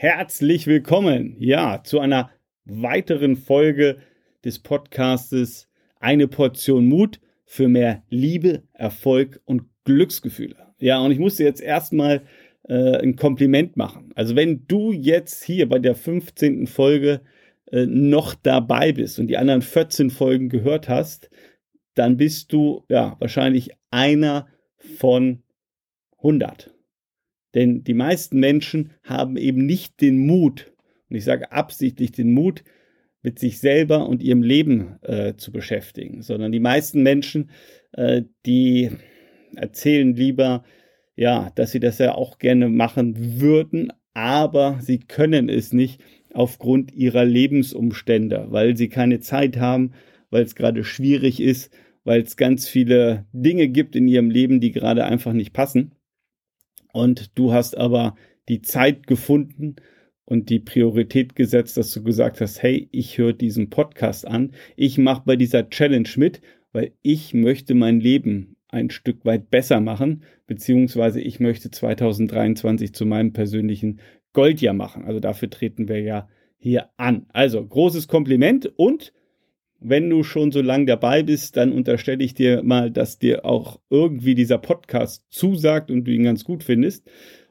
Herzlich willkommen, ja, zu einer weiteren Folge des Podcastes Eine Portion Mut für mehr Liebe, Erfolg und Glücksgefühle. Ja, und ich muss dir jetzt erstmal äh, ein Kompliment machen. Also wenn du jetzt hier bei der 15. Folge äh, noch dabei bist und die anderen 14 Folgen gehört hast, dann bist du ja wahrscheinlich einer von 100. Denn die meisten Menschen haben eben nicht den Mut, und ich sage absichtlich den Mut, mit sich selber und ihrem Leben äh, zu beschäftigen, sondern die meisten Menschen, äh, die erzählen lieber, ja, dass sie das ja auch gerne machen würden, aber sie können es nicht aufgrund ihrer Lebensumstände, weil sie keine Zeit haben, weil es gerade schwierig ist, weil es ganz viele Dinge gibt in ihrem Leben, die gerade einfach nicht passen. Und du hast aber die Zeit gefunden und die Priorität gesetzt, dass du gesagt hast, hey, ich höre diesen Podcast an, ich mache bei dieser Challenge mit, weil ich möchte mein Leben ein Stück weit besser machen, beziehungsweise ich möchte 2023 zu meinem persönlichen Goldjahr machen. Also dafür treten wir ja hier an. Also großes Kompliment und wenn du schon so lange dabei bist, dann unterstelle ich dir mal, dass dir auch irgendwie dieser Podcast zusagt und du ihn ganz gut findest.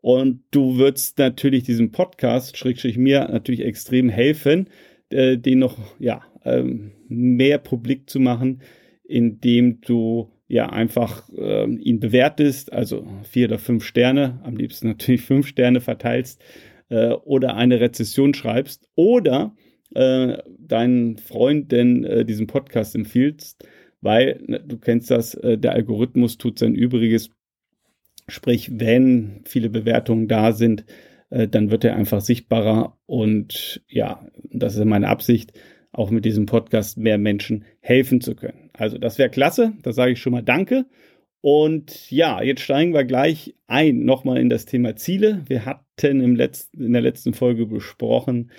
Und du würdest natürlich diesem Podcast, Schrägstrich mir, natürlich extrem helfen, äh, den noch ja, ähm, mehr publik zu machen, indem du ja einfach äh, ihn bewertest, also vier oder fünf Sterne, am liebsten natürlich fünf Sterne verteilst äh, oder eine Rezession schreibst oder äh, deinen Freunden äh, diesen Podcast empfiehlst, weil ne, du kennst das, äh, der Algorithmus tut sein Übriges. Sprich, wenn viele Bewertungen da sind, äh, dann wird er einfach sichtbarer und ja, das ist meine Absicht, auch mit diesem Podcast mehr Menschen helfen zu können. Also das wäre klasse, da sage ich schon mal Danke. Und ja, jetzt steigen wir gleich ein, nochmal in das Thema Ziele. Wir hatten im letzten, in der letzten Folge besprochen,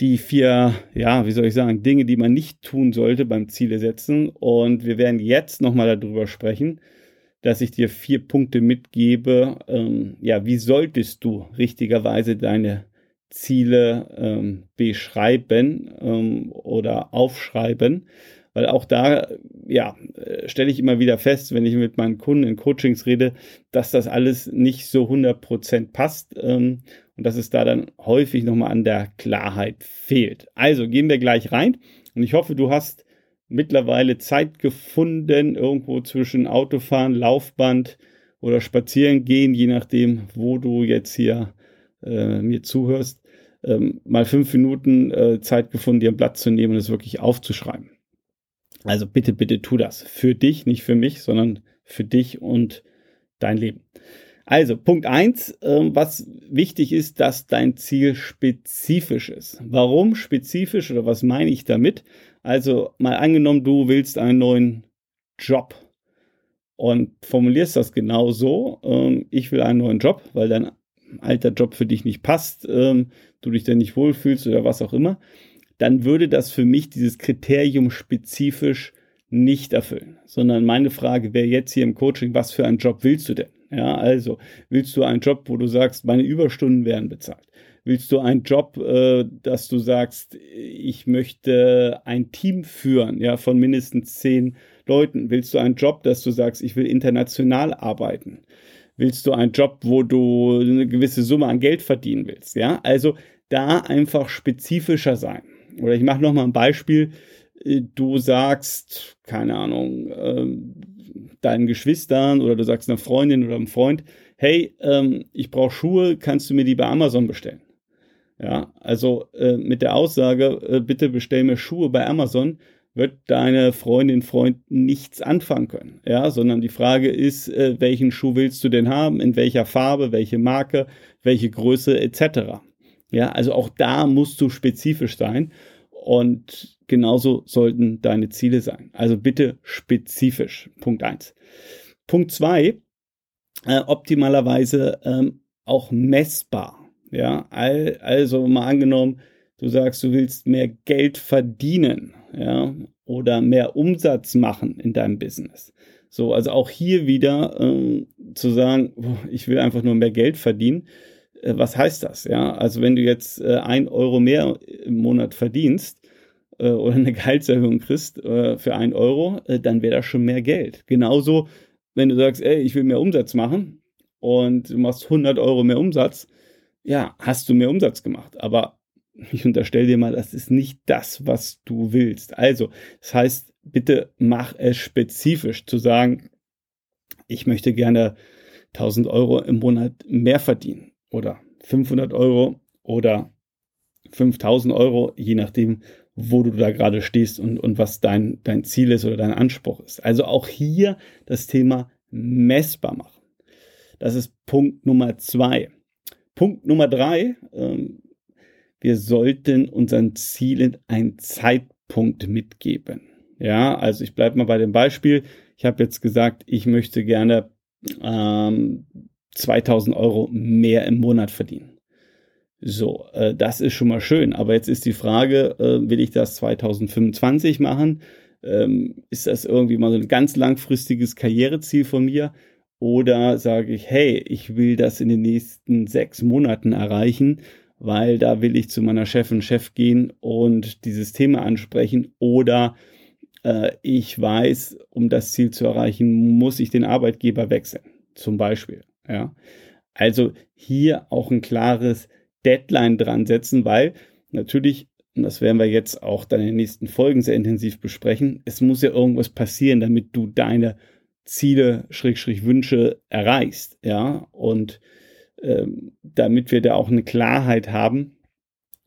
die vier, ja, wie soll ich sagen, Dinge, die man nicht tun sollte beim Ziele setzen. Und wir werden jetzt nochmal darüber sprechen, dass ich dir vier Punkte mitgebe. Ähm, ja, wie solltest du richtigerweise deine Ziele ähm, beschreiben ähm, oder aufschreiben? Weil auch da, ja, äh, stelle ich immer wieder fest, wenn ich mit meinen Kunden in Coachings rede, dass das alles nicht so 100% passt ähm, und dass es da dann häufig nochmal an der Klarheit fehlt. Also gehen wir gleich rein und ich hoffe, du hast mittlerweile Zeit gefunden, irgendwo zwischen Autofahren, Laufband oder Spazieren gehen, je nachdem, wo du jetzt hier äh, mir zuhörst, ähm, mal fünf Minuten äh, Zeit gefunden, dir ein Blatt zu nehmen und es wirklich aufzuschreiben. Also bitte, bitte tu das. Für dich, nicht für mich, sondern für dich und dein Leben. Also Punkt eins, äh, was wichtig ist, dass dein Ziel spezifisch ist. Warum spezifisch oder was meine ich damit? Also mal angenommen, du willst einen neuen Job und formulierst das genau so. Ähm, ich will einen neuen Job, weil dein alter Job für dich nicht passt, ähm, du dich dann nicht wohlfühlst oder was auch immer. Dann würde das für mich dieses Kriterium spezifisch nicht erfüllen, sondern meine Frage wäre jetzt hier im Coaching, was für einen Job willst du denn? Ja, also willst du einen Job, wo du sagst, meine Überstunden werden bezahlt? Willst du einen Job, äh, dass du sagst, ich möchte ein Team führen, ja, von mindestens zehn Leuten? Willst du einen Job, dass du sagst, ich will international arbeiten? Willst du einen Job, wo du eine gewisse Summe an Geld verdienen willst? Ja, also da einfach spezifischer sein. Oder ich mache noch mal ein Beispiel. Äh, du sagst, keine Ahnung, ähm, deinen Geschwistern oder du sagst einer Freundin oder einem Freund, hey, ähm, ich brauche Schuhe, kannst du mir die bei Amazon bestellen? Ja, also äh, mit der Aussage, äh, bitte bestell mir Schuhe bei Amazon, wird deine Freundin, Freund nichts anfangen können. Ja, sondern die Frage ist, äh, welchen Schuh willst du denn haben, in welcher Farbe, welche Marke, welche Größe etc. Ja, also auch da musst du spezifisch sein und genauso sollten deine Ziele sein. Also bitte spezifisch. Punkt eins. Punkt zwei, äh, optimalerweise ähm, auch messbar. Ja, also mal angenommen, du sagst, du willst mehr Geld verdienen, ja, oder mehr Umsatz machen in deinem Business. So, also auch hier wieder ähm, zu sagen, ich will einfach nur mehr Geld verdienen, was heißt das? Ja, also wenn du jetzt äh, ein Euro mehr im Monat verdienst äh, oder eine Gehaltserhöhung kriegst äh, für ein Euro, äh, dann wäre das schon mehr Geld. Genauso, wenn du sagst, ey, ich will mehr Umsatz machen und du machst 100 Euro mehr Umsatz, ja, hast du mehr Umsatz gemacht. Aber ich unterstelle dir mal, das ist nicht das, was du willst. Also, das heißt, bitte mach es spezifisch zu sagen, ich möchte gerne 1000 Euro im Monat mehr verdienen oder 500 Euro oder 5000 Euro, je nachdem, wo du da gerade stehst und, und was dein, dein Ziel ist oder dein Anspruch ist. Also auch hier das Thema messbar machen. Das ist Punkt Nummer zwei. Punkt Nummer drei, ähm, wir sollten unseren Zielen einen Zeitpunkt mitgeben. Ja, also ich bleibe mal bei dem Beispiel. Ich habe jetzt gesagt, ich möchte gerne ähm, 2000 Euro mehr im Monat verdienen. So, äh, das ist schon mal schön. Aber jetzt ist die Frage, äh, will ich das 2025 machen? Ähm, ist das irgendwie mal so ein ganz langfristiges Karriereziel von mir? Oder sage ich, hey, ich will das in den nächsten sechs Monaten erreichen, weil da will ich zu meiner Chefin, Chef gehen und dieses Thema ansprechen. Oder äh, ich weiß, um das Ziel zu erreichen, muss ich den Arbeitgeber wechseln, zum Beispiel. Ja. Also hier auch ein klares Deadline dran setzen, weil natürlich, und das werden wir jetzt auch dann in den nächsten Folgen sehr intensiv besprechen, es muss ja irgendwas passieren, damit du deine Ziele, Schrägstrich Wünsche erreichst, ja, und ähm, damit wir da auch eine Klarheit haben,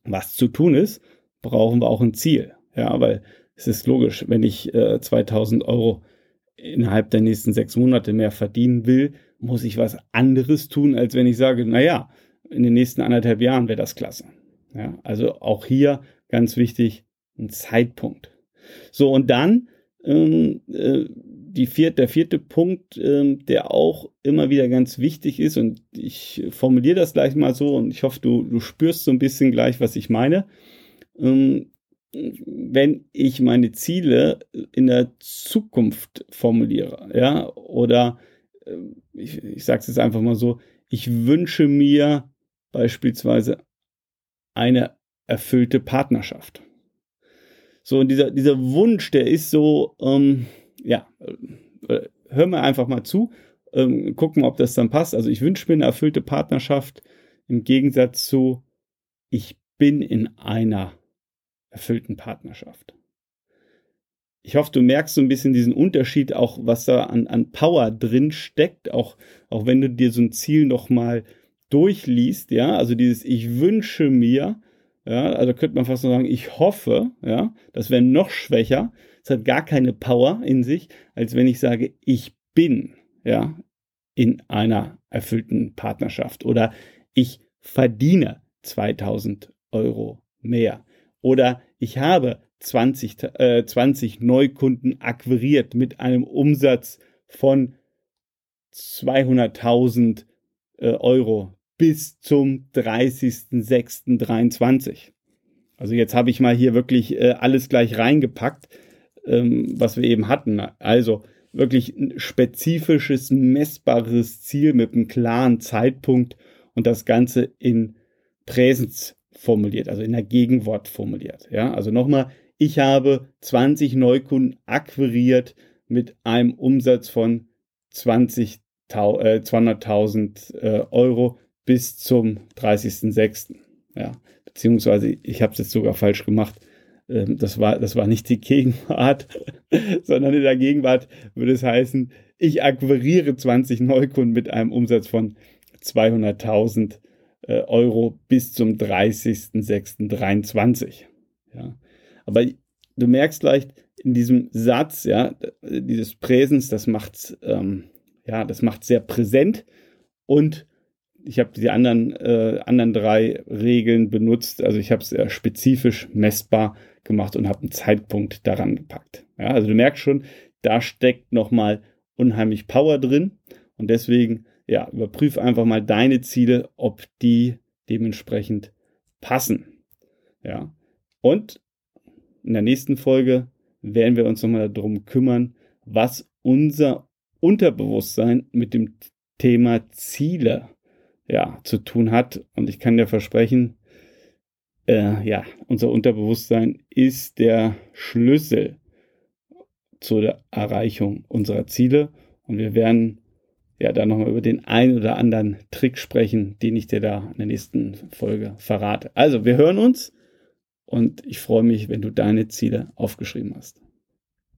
was zu tun ist, brauchen wir auch ein Ziel, ja, weil es ist logisch, wenn ich äh, 2000 Euro innerhalb der nächsten sechs Monate mehr verdienen will, muss ich was anderes tun, als wenn ich sage, naja, in den nächsten anderthalb Jahren wäre das klasse. Ja, also auch hier ganz wichtig, ein Zeitpunkt. So, und dann ähm, äh, die vierte, der vierte Punkt, ähm, der auch immer wieder ganz wichtig ist, und ich formuliere das gleich mal so, und ich hoffe, du, du spürst so ein bisschen gleich, was ich meine. Ähm, wenn ich meine Ziele in der Zukunft formuliere, ja, oder ich, ich sage es jetzt einfach mal so, ich wünsche mir beispielsweise eine erfüllte Partnerschaft. So, und dieser, dieser Wunsch, der ist so, ähm, ja, äh, hör mir einfach mal zu, ähm, gucken, ob das dann passt. Also ich wünsche mir eine erfüllte Partnerschaft im Gegensatz zu, ich bin in einer erfüllten Partnerschaft. Ich hoffe, du merkst so ein bisschen diesen Unterschied, auch was da an, an Power drin steckt, auch, auch wenn du dir so ein Ziel nochmal durchliest, ja, also dieses Ich wünsche mir, ja, also könnte man fast sagen, ich hoffe, ja, das wäre noch schwächer, es hat gar keine Power in sich, als wenn ich sage, ich bin, ja, in einer erfüllten Partnerschaft oder ich verdiene 2000 Euro mehr oder ich habe 20, äh, 20 Neukunden akquiriert mit einem Umsatz von 200.000 äh, Euro bis zum 30.06.23. Also jetzt habe ich mal hier wirklich äh, alles gleich reingepackt, ähm, was wir eben hatten. Also wirklich ein spezifisches, messbares Ziel mit einem klaren Zeitpunkt und das Ganze in Präsens formuliert, also in der Gegenwart formuliert. Ja, also nochmal, ich habe 20 Neukunden akquiriert mit einem Umsatz von 20 äh, 200.000 äh, Euro bis zum 30.06. Ja, beziehungsweise ich habe es jetzt sogar falsch gemacht. Ähm, das war, das war nicht die Gegenwart, sondern in der Gegenwart würde es heißen, ich akquiriere 20 Neukunden mit einem Umsatz von 200.000 äh, Euro bis zum 30.06.23. Ja. Aber du merkst leicht in diesem Satz, ja, dieses Präsens, das macht, ähm, ja, das macht sehr präsent und ich habe die anderen, äh, anderen drei Regeln benutzt. Also ich habe es sehr spezifisch messbar gemacht und habe einen Zeitpunkt daran gepackt. Ja, also du merkst schon, da steckt nochmal unheimlich Power drin. Und deswegen ja, überprüf einfach mal deine Ziele, ob die dementsprechend passen. Ja. Und in der nächsten Folge werden wir uns nochmal darum kümmern, was unser Unterbewusstsein mit dem Thema Ziele ja, zu tun hat. Und ich kann dir versprechen, äh, ja, unser Unterbewusstsein ist der Schlüssel zur Erreichung unserer Ziele. Und wir werden ja dann nochmal über den einen oder anderen Trick sprechen, den ich dir da in der nächsten Folge verrate. Also, wir hören uns und ich freue mich, wenn du deine Ziele aufgeschrieben hast.